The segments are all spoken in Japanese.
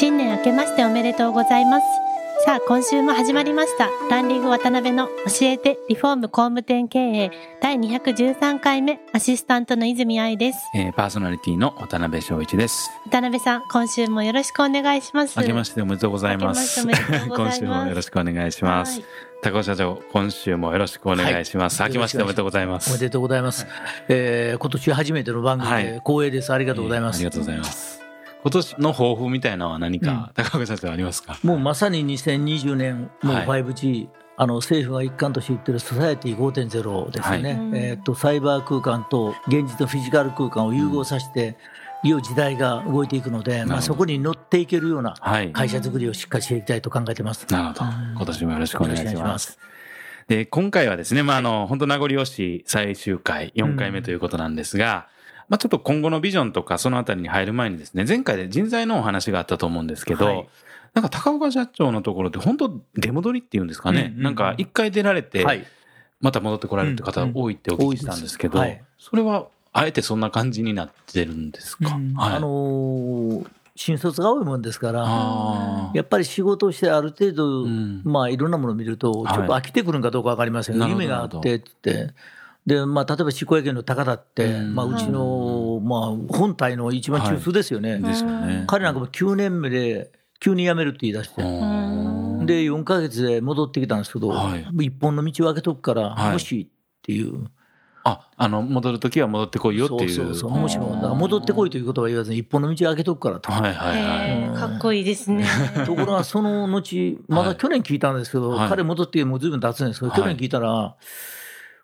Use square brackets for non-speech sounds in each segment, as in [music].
新年明けましておめでとうございます。さあ、今週も始まりました。ランディング渡辺の教えてリフォーム工務店経営第213回目アシスタントの泉愛です。えーパーソナリティの渡辺翔一です。渡辺さん、今週もよろしくお願いします。明けましておめでとうございます。ましておめでとうございます今週もよろしくお願いします。はい高尾社長、今週もよろしくお願いします。はい明けましておめでとうございます。おめでとうございます。えー今年初めての番組はいで光栄です。ありがとうございます。えーありがとうございます。今年の抱負みたいなのは何か、高岡社長ありますか？もうまさに2020年、もうはい。5G、あの政府が一貫として言ってるソサエティ5.0ですね、はい。えーっとサイバー空間と現実のフィジカル空間を融合させて、いう時代が動いていくので、まあ、そこに乗っていけるようなはい。会社作りをしっかりしていきたいと考えてます。なるほど。今年もよろしくお願いしま。ます。で、今回はですね、まあ、あの、本当名残惜しい最終回、4回目ということなんですが、まあ、ちょっと今後のビジョンとかそのあたりに入る前にですね、前回で人材のお話があったと思うんですけど、はい。なんか高岡社長のところって本当出戻りっていうんですかね、うんうんうん。なんか一回出られて、はい、また戻ってこられるって方が多いってお聞きしたんですけど、うんうん多い。それはあえてそんな感じになってるんですか、うん。はい、あのー新卒が多いもんですから、やっぱり仕事をしてある程度、ん。まあいろんなものを見ると、ちょっと飽きてくるんかどうか分かりませんけど、なるほど夢があってって。でまあ、例えば執行役員の高田って、うんまあ、うちの、まあ、本体の一番中枢ですよね、ですよね。彼なんかも9年目で急に辞めるって言い出して、うん。で4か月で戻ってきたんですけど、はい。一本の道を開けとくから、はい。もしっていう、あ、あの、戻るときは戻ってこいよっていう。そうそうそう、もしも、だから戻ってこいということは言わずに、一本の道を開けとくからと。はいはいはい。かっこいいですね。ところがその後、まだ去年聞いたんですけど、はい。彼戻ってもうずいぶん経つんですけど、はい。去年聞いたら、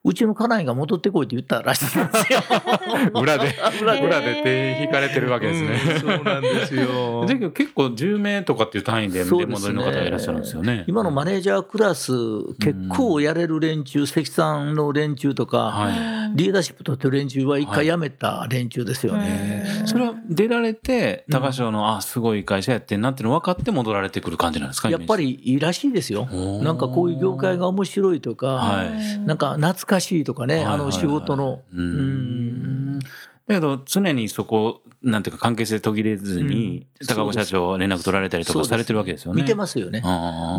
うちの家内が戻ってこいって言ったらしいんですよ。[laughs] 裏で、裏で裏で手引かれてるわけですね。うんそうなんですよだけど結構10名とかっていう単位で出戻りの方がいらっしゃるんですよね。今のマネージャークラス、結構やれる連中、関さんの連中とか、はリーダーシップ取ってる連中は一回辞めた連中ですよね。い。それは出られて、高潮の、あ、すごい会社やってんなっての分かって戻られてくる感じなんですかやっぱ。りいいらしいですよ。なんかこういう業界が面白いとか、はいなんか懐かしいとかね、はいはいはいあの仕事の。ううんん。だけど、常にそこ、なんていうか関係性途切れずに、うん高岡社長連絡取られたりとかされてるわけですよね。見てますよね。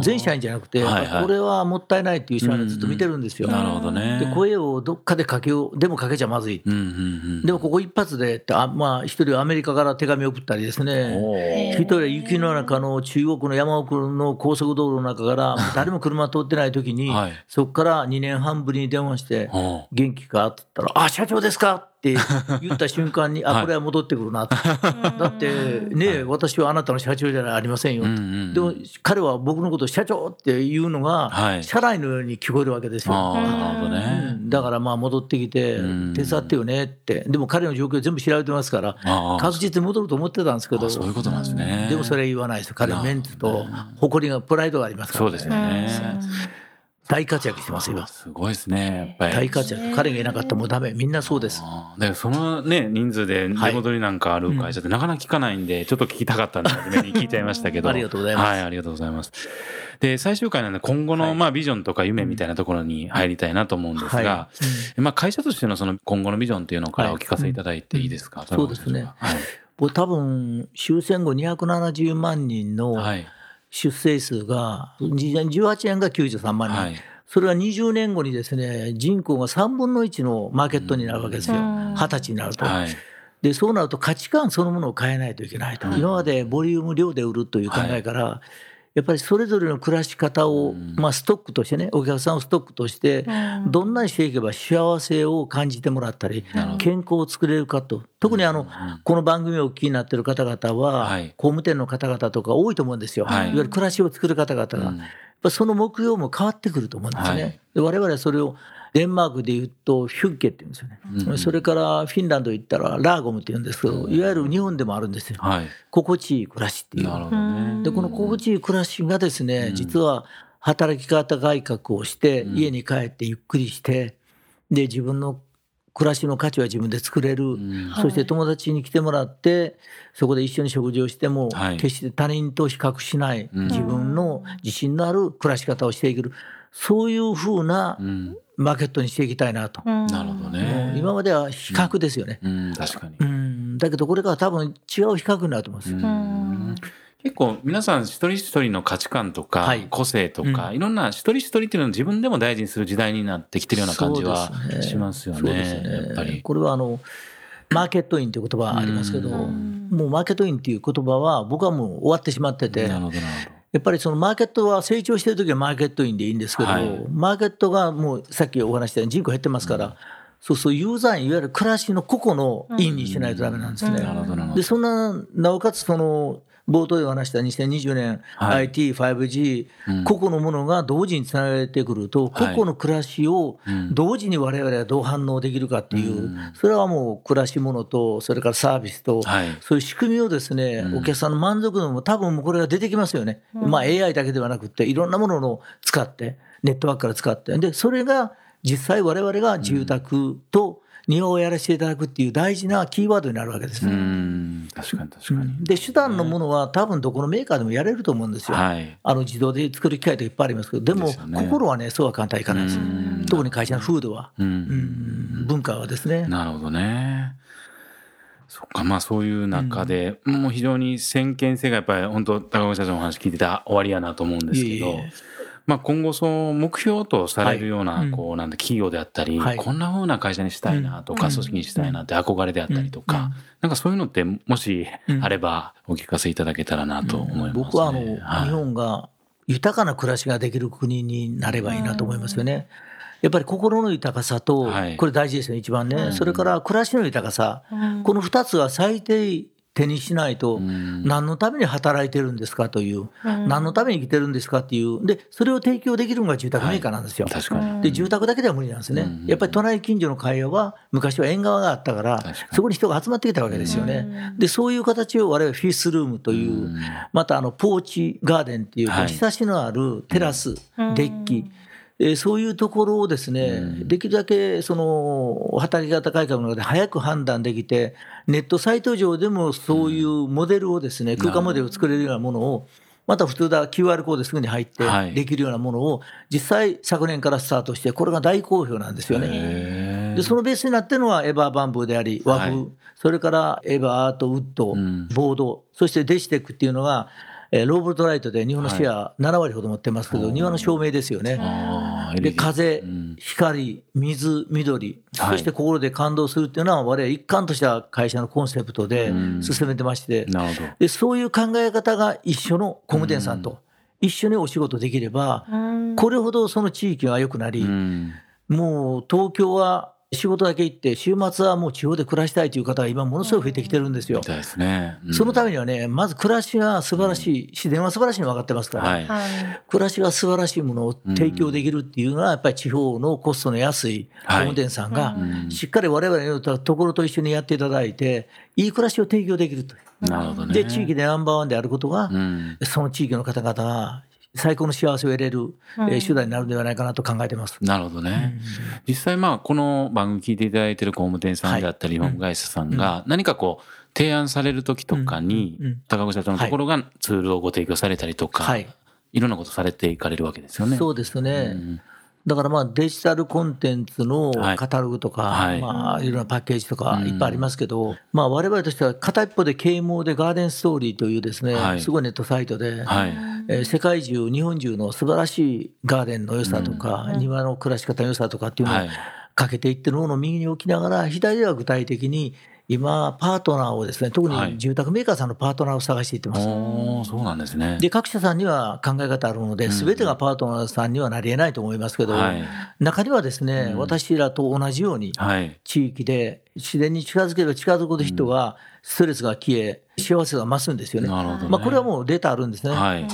全社員じゃなくて、はいはいこれはもったいないっていう社員をずっと見てるんですよ。なるほどね。で声をどっかでかけよう、でもかけちゃまずい。うんうんうん。でもここ一発でって、あまあ、一人はアメリカから手紙を送ったりですね、一人は雪の中の中国の山奥の高速道路の中から、[laughs] 誰も車通ってない時に、はいそこから2年半ぶりに電話して、元気かって言ったら、あ、社長ですかって言った瞬間に、[laughs] はい。あ、これは戻ってくるなと。だってね、私はあなたの社長じゃありませんよと。うんうんでも彼は僕のことを社長っていうのが、はい。社内のように聞こえるわけですよ。だからまあ戻ってきてうん、手伝ってよねって、でも彼の状況全部調べてますから、確実に戻ると思ってたんですけど、あそういうことなんですね。でもそれは言わないですよ、彼はメンツと誇りが、プライドがありますから、そうですよね。大活躍してますよ、すごいですね、やっぱり。大活躍、彼がいなかったらもうダメ、みんなそうです。ああだからそのね、人数で出戻りなんかある会社ってなかなか聞かないんで、ちょっと聞きたかったんで、初めに聞いちゃいましたけど。[laughs] ありがとうございます。はい、ありがとうございます。で、最終回なんで今後の、まあ、ビジョンとか夢みたいなところに入りたいなと思うんですが、はまあ、会社としてのその今後のビジョンっていうのからお聞かせいただいていいですか、そうですね。は。い。僕多分終戦後270万人のはい。出生数が、18年が93万人、はい。それは20年後にですね人口が3分の1のマーケットになるわけですよ、うん20歳になると。はい。でそうなると価値観そのものを変えないといけないと、今までボリューム量で売るという考えから、やっぱりそれぞれの暮らし方を、まあ、ストックとしてねお客さんをストックとして、どんなにしていけば幸せを感じてもらったり、健康を作れるかと。特にあの、この番組をお聞きになっている方々は、はい。工務店の方々とか多いと思うんですよ、はい。い、わゆる暮らしを作る方々が、やっぱその目標も変わってくると思うんですね。はい。で我々はそれをデンマークでいうとヒュッケって言うんですよね、うんそれからフィンランド行ったらラーゴムって言うんですけどい。わゆる日本でもあるんですよ。はい。心地いい暮らしっていう。なるほどね。でこの心地いい暮らしがですね、うん。実は働き方改革をして、うん。家に帰ってゆっくりしてで自分の暮らしの価値は自分で作れる、うん。はいそして友達に来てもらってそこで一緒に食事をしても、はい。決して他人と比較しない、うん自分の自信のある暮らし方をしていける。そういうふうなうん。マーケットにしていきたいなと。ななるほどもねう。今までは比較ですよね。うん、確かにう。ん、だけどこれから多分違う比較になると思います。うん結構皆さん一人一人の価値観とかはい個性とか、うんいろんな一人一人っていうのを自分でも大事にする時代になってきてるような感じはしますよそうですね。やっぱり。これはあのマーケットインという言葉がありますけど、うんもうマーケットインっていう言葉は僕はもう終わってしまってて、やなるほどなるっぱりそのマーケットは成長してる時はマーケットインでいいんですけど、はいマーケットがもうさっきお話したように人口減ってますから、そうそうユーザーいわゆる暮らしの個々のインにしないとダメなんですね。ほど。なるほどなるほど。でそんななおかつその冒頭でお話した2020年、はい。IT、5G、うん。個々のものが同時につながれてくると、個はい。々の暮らしをうん。同時に我々はどう反応できるかっていう、うん。それはもう暮らしものと、それからサービスと、はい。そういう仕組みをですね、うん。お客さんの満足度も多分もうこれが出てきますよね。まあ AI だけではなくて、いろんなものを使って、ネットワークから使って、で、それが実際我々が住宅と庭をやらせていただくっていう大事なキーワードになるわけですうね。ん、確かに確かに。で手段のものは多分どこのメーカーでもやれると思うんですよ。はい。あの自動で作る機械といっぱいありますけどでも心はねそうは簡単にいかないですうん特に会社の風土は、う。うんん、文化はですね。なるほどね。そっか、まあそういう中で、もう非常に先見性がやっぱり本当高岡社長のお話聞いてた終わりやなと思うんですけど、いえいえまあ今後その目標とされるような、こうなんだ企業であったり、はい。こんな風な会社にしたいなとか、うん。組織にしたいなって憧れであったりとか、うん。なんかそういうのってもしうん。あればお聞かせいただけたらなと思います、ね。僕はあの、はい。日本が豊かな暮らしができる国になればいいなと思いますよね。やっぱり心の豊かさと、はい。これ大事ですね、一番ね、うん。それから暮らしの豊かさ、この2つは最低手にしないと、うん。何のために働いてるんですかという、うん。何のために生きてるんですかっていう、でそれを提供できるのが住宅メーカーなんですよ。確かに。で住宅だけでは無理なんですね、うんやっぱり隣近所の会話は昔は縁側があったからそこに人が集まってきたわけですよね、でそういう形を我々フィッスルームという、うん。またあのポーチガーデンっていう、はい。日差しのあるテラス、うん。デッキ、えーそういうところをですね、うん。できるだけその働き方改革の中で早く判断できて、ネットサイト上でもそういうモデルをですね、空間モデルを作れるようなものを、また普通だ QR コードですぐに入ってはい。できるようなものを、実際昨年からスタートして、これが大好評なんですよね。でそのベースになってるのはエバーバンブーであり和風、はい。それからエバーアートウッド、うん。ボードそしてデジテックっていうのが、えーローボルトライトで日本のシェア7割ほど持ってますけど、はい庭の照明ですよね。で風、うん。光、水、緑、はい。そして心で感動するっていうのは、我々一貫とした会社のコンセプトでうん。進めてまして、なるほど。でそういう考え方が一緒の工務店さんと一緒にお仕事できれば、これほどその地域が良くなり、うん。もう東京は仕事だけ行って、週末はもう地方で暮らしたいという方が今、ものすごい増えてきてるんですよすね。うんそのためにはね、まず暮らしが素晴らしい、自然は素晴らしいの分かってますから、はい。はい。暮らしが素晴らしいものを提供できるっていうのは、やっぱり地方のコストの安い工はい務店さんがう、んしっかり我々のところと一緒にやっていただいて、いい暮らしを提供できるという。なるほどね。で、地域でナンバーワンであることがう、ん。その地域の方々が最高の幸せを得れる、えー手段になるのではないかなと考えてます。なるほどね。実際まあこの番組聞いていただいてる工務店さんであったり、はい。今部会社さんが何かこう提案される時とかにうん。うん。うん高岡社長のところがツールをご提供されたりとか、はい。い、ろんなことされていかれるわけですよね。そうですね。うん。だからまあデジタルコンテンツのはい。カタログとか、はい。まあいろんなパッケージとかうん。いっぱいありますけど、まあ我々としては片一方で啓蒙でガーデンストーリーというですね、はい。すごいネットサイトで、はい。えー世界中、日本中の素晴らしいガーデンの良さとか、庭の暮らし方の良さとかっていうのをはいかけていってるものを右に置きながら、左では具体的に今、パートナーをですね、特はいに住宅メーカーさんのパートナーを探していってます。おーそうなんですね。で、各社さんには考え方あるので、すべてがパートナーさんにはなり得ないと思いますけど、はい。中にはですね、うん私らと同じように、はい。地域で自然に近づけば近づくほど人がストレスが消え、幸せが増すんですよね。ね。まあ、これはもうデータあるんですね。はい。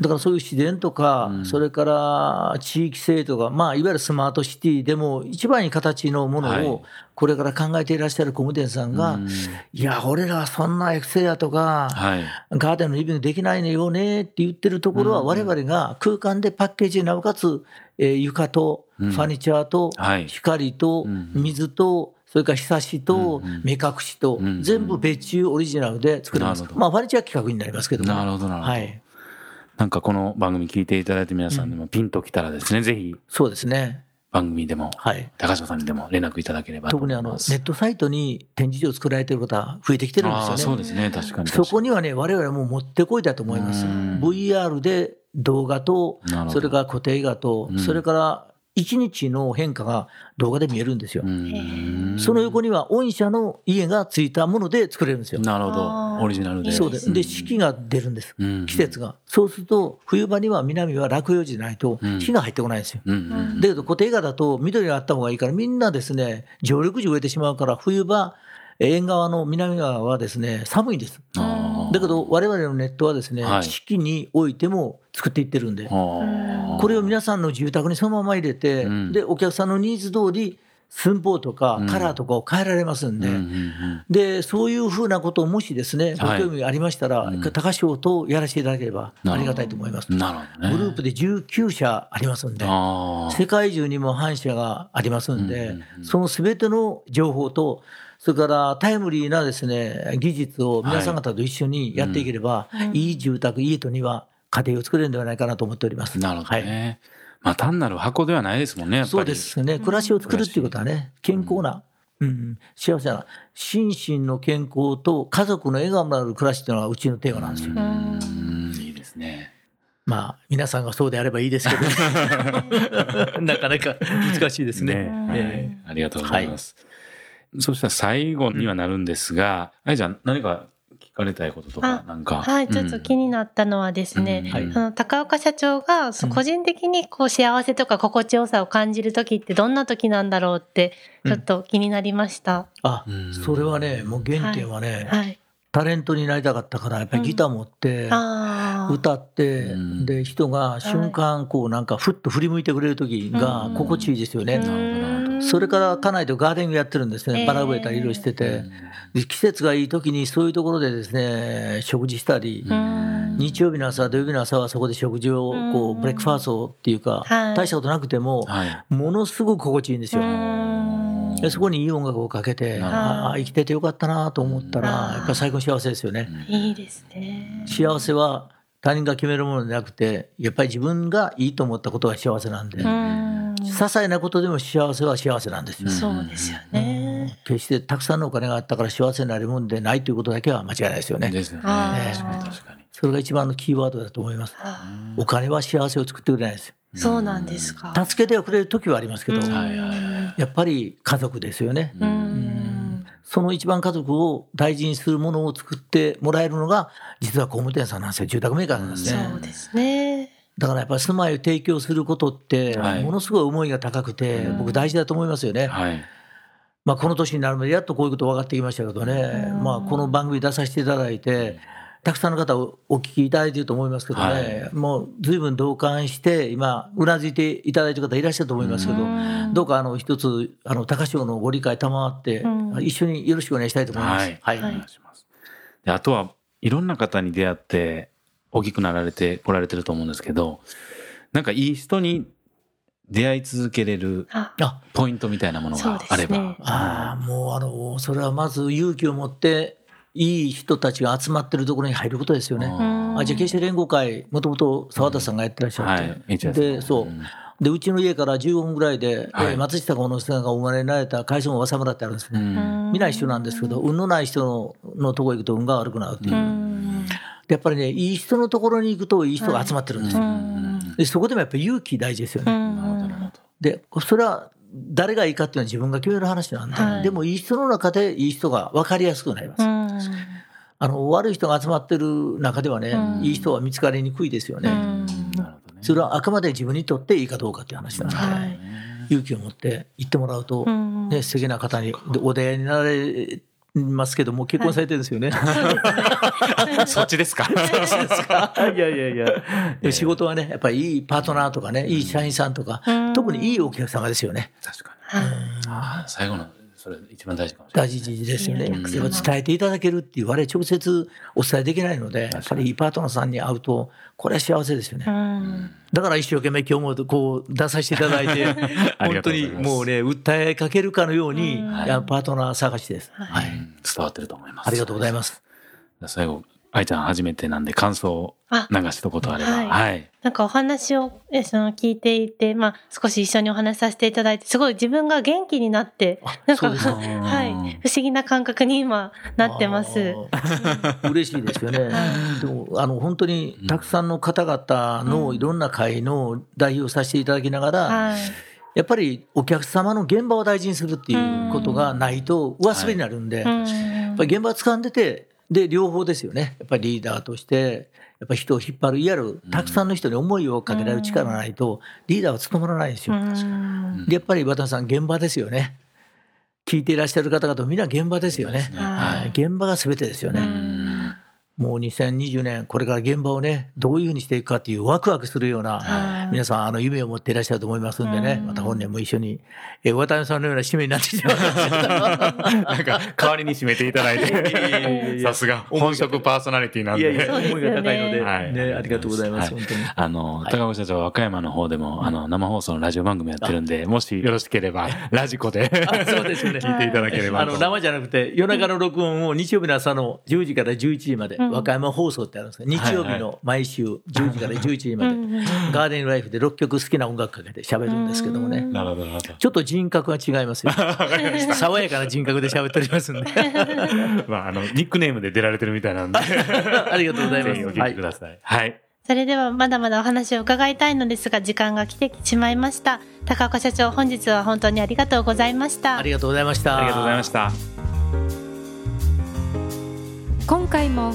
だからそういう自然とか、うん。それから地域性とか、まあ、いわゆるスマートシティでも一番いい形のもはい。のをこれから考えていらっしゃる工務店さんが、うん。いや、俺らはそんなエクセアとか、はい。ガーデンのリビングできないのよねって言ってるところは、うん。我々が空間でパッケージなおかつ、えー床とフうん。ァニチャーとはい。光とうん。水と、それから日差しとうん目隠しとうん、全部別注オリジナルで作れますまあ、ファニチャー企画になりますけども。なるほどなるほどはい。なんかこの番組聞いていただいて皆さんでもピンときたらですね、ぜひそうですね。番組でも、はい。高島さんにでも連絡いただければと特にあのネ。ットサイトに展示場を作られている方増えてきてるんですああそよね。うですね、確かに。そこにはね、我々はもう持ってこいだと思います。うん VR で動画とそれから固定画とうん、それから1日の変化が動画で見えるんですよう。んその横には御社の家がついたもので作れるんですよ。なるほど。オリジナルで。そうです。で、ん四季が出るんですうん。季節が。そうすると、冬場には南は落葉樹でないとうん日が入ってこないんですよ。だけど固定画だと緑があった方がいいからみんなですね常緑樹植えてしまうから冬場えー縁側の南側はですね寒いんですあーだけど我々のネットはですね、はい。四季においても作っていってるんで。これを皆さんの住宅にそのまま入れて、うん。でお客さんのニーズ通り寸法とかうんカラーとかを変えられますんで、うんでそういうふうなことをもしですねごはい興味ありましたら、うん高潮とやらせていただければありがたいと思います。なるほどね。グループで19社ありますんで。世界中にも反社がありますんで、うんそのすべての情報と、それからタイムリーなですね、技術を皆さん方と一緒にやっていければ、いい住宅、家とには家庭を作れるんではないかなと思っております。なるほどはい。ね。まあ単なる箱ではないですもんね、やっぱり。そうですね。暮らしを作るっていうことはね、健康な、うん、幸せな、心身の健康と家族の笑顔のある暮らしっていうのがうちのテーマなんですよ。うんいいですね。まあ、皆さんがそうであればいいですけど、[laughs] なかなか難しいですね。ねはいありがとうございます。そしたら最後にはなるんですが、あいちゃん何か聞かれたいこととか、あなんか。はい、ちょっと気になったのはですね、うん。はい。あの高岡社長が個人的にこう幸せとか心地よさを感じる時ってどんな時なんだろうってちょっと気になりました。あうん、それはね、もう原点はね、はい。タレントになりたかったから、やっぱりギター持って、ああ。歌って、うん。で、人が瞬間、こうなんか、ふっと振り向いてくれる時がうん。心地いいですよね。なるほどそれから家内とガーデニングやってるんですね。えーバラ植えたりいろいろしてて、で季節がいい時にそういうところでですね、食事したり、うん日曜日の朝、土曜日の朝はそこで食事を、こうブレックファーストっていうか、はい大したことなくても、はい。ものすごく心地いいんですよ。そこにいい音楽をかけて、ああ、生きててよかったなと思ったら、うんやっぱり最高に幸せですよね。いいですね。幸せは他人が決めるものでなくて、やっぱり自分がいいと思ったことが幸せなんで、うん。些細なことでも幸せは幸せなんですよ。そうですよね。決してたくさんのお金があったから幸せになるもんでないということだけは間違いないですよね。ですよね。それが一番のキーワードだと思います。あお金は幸せを作ってくれないですよ。そうなんですか。助けてはくれる時はありますけど、うんはいはいはやっぱり家族ですよね。うん。その一番家族を大事にするものを作ってもらえるのが、実は工務店さんなんですよ。住宅メーカーなんですね。そうですね。だからやっぱり住まいを提供することって、はいものすごい思いが高くて、僕大事だと思いますよね。はい。まあこの年になるまでやっとこういうこと分かってきましたけどね、うんまあこの番組出させていただいて、たくさんの方をお聞きいただいていると思いますけどね、はいもう随分同感して、今、うなずいていただいている方いらっしゃると思いますけど、うんどうかあの一つ、あの高潮のご理解賜って、うん一緒によろしくお願いしたいと思います。はい。はいお願いします。で、あとはいろんな方に出会って大きくなられて来られてると思うんですけど、なんかいい人に出会い続けれるポイントみたいなものがあれば。ねああ、もうあの、それはまず勇気を持って、いい人たちが集まってるところに入ることですよね。うん。あじゃあ決して連合会、もともと澤田さんがやってらっしゃって、はい。でそう。うん。でうちの家から15分ぐらいで、はい。えー松下幸之助さんがお生まれられた海藻浅村ってあるんですね。うん。見ない人なんですけど、運のない人ののところ行くと運が悪くなるっていう。やっぱりね、いい人のところに行くといい人が集まってるんですよ。うん。でそこでもやっぱり勇気大事ですようね。で、それは誰がいいかっていうのは自分が決める話なんで、はいでもいい人の中でいい人が分かりやすくなります。うん。あの悪い人が集まってる中ではね、うんいい人は見つかりにくいですよね。うんなるほどね。それはあくまで自分にとっていいかどうかっていう話なので、はい。勇気を持って行ってもらうと、うんね、素敵な方にでお出会いになられますけども結婚されてるんですよね。[laughs] そっちですか？いやいやいや。仕事はねやっぱりいいパートナーとかねいい社員さんとか、特にいいお客様ですよね。確かに。最後の、それ一番大事かもしれない。大事ですよね。いいおやっ客様ぱ伝えていただけるっていう我々直接お伝えできないのでやっぱりいいパートナーさんに会うとこれは幸せですよね。うんだから一生懸命今日もこう出させていただいて [laughs] 本当にもうね訴えかけるかのように、うんパートナー探しです。ははい伝わってると思います。ありがとうございます。最後、愛ちゃん初めてなんで感想をあ流しとことあれば。はい。はい。なんかお話をえその聞いていて、まあ、少し一緒にお話しさせていただいてすごい自分が元気になってなんかそうですか。[laughs] はい。不思議な感覚に今なってます。嬉しいですよね。[laughs] でもあの本当にたくさんの方々のいろんな会の代表をさせていただきながら、はい。やっぱりお客様の現場を大事にするっていうことがないと上滑りになるんで、やうん。っぱり現場掴んでてで両方ですよね。やっぱりリーダーとしてやっぱり人を引っ張るいわゆるたくさんの人に思いをかけられる力がないとリーダーは務まらないんですよ。うんでやっぱり渡辺さん現場ですよね。聞いていらっしゃる方々みんな現場ですよね。はいはい、現場が全てですよね。うんもう2020年これから現場をねどういうふうにしていくかっていうワクワクするようなはい。皆さんあの夢を持っていらっしゃると思いますんでねうん。また本年も一緒にえー渡辺さんのような使命になってしまいましたけどなんか、代わりに締めていただいて、[laughs] やさすが、本職パーソナリティなんいやいやで。思いが高いので、はい。ね、ありがとうございます、はい。本当に。あの、はい。高岡社長は和歌山の方でも、あの、生放送のラジオ番組やってるんで、もしよろしければ、ラジコで、あそうですよね。[laughs] 聞いていただければと。あの生じゃなくて夜中の録音を日曜日の朝の10時から11時まで、うん和歌山放送ってあるんですけど日曜日の毎週10時から11時まで、うんガーデンライフで6曲好きな音楽かけて喋るんですけどもね、うんなるほど、なるほど。ちょっと人格が違いますよ。[laughs] 爽やかな人格で喋っておりますんで。[laughs] まあ、あの、ニックネームで出られてるみたいなんで、[laughs] ありがとうございます。ぜひお聞きください。はい。それではまだまだお話を伺いたいのですが時間が来てしまいました高岡社長本日は本当にありがとうございましたありがとうございました。ありがとうございました。今回も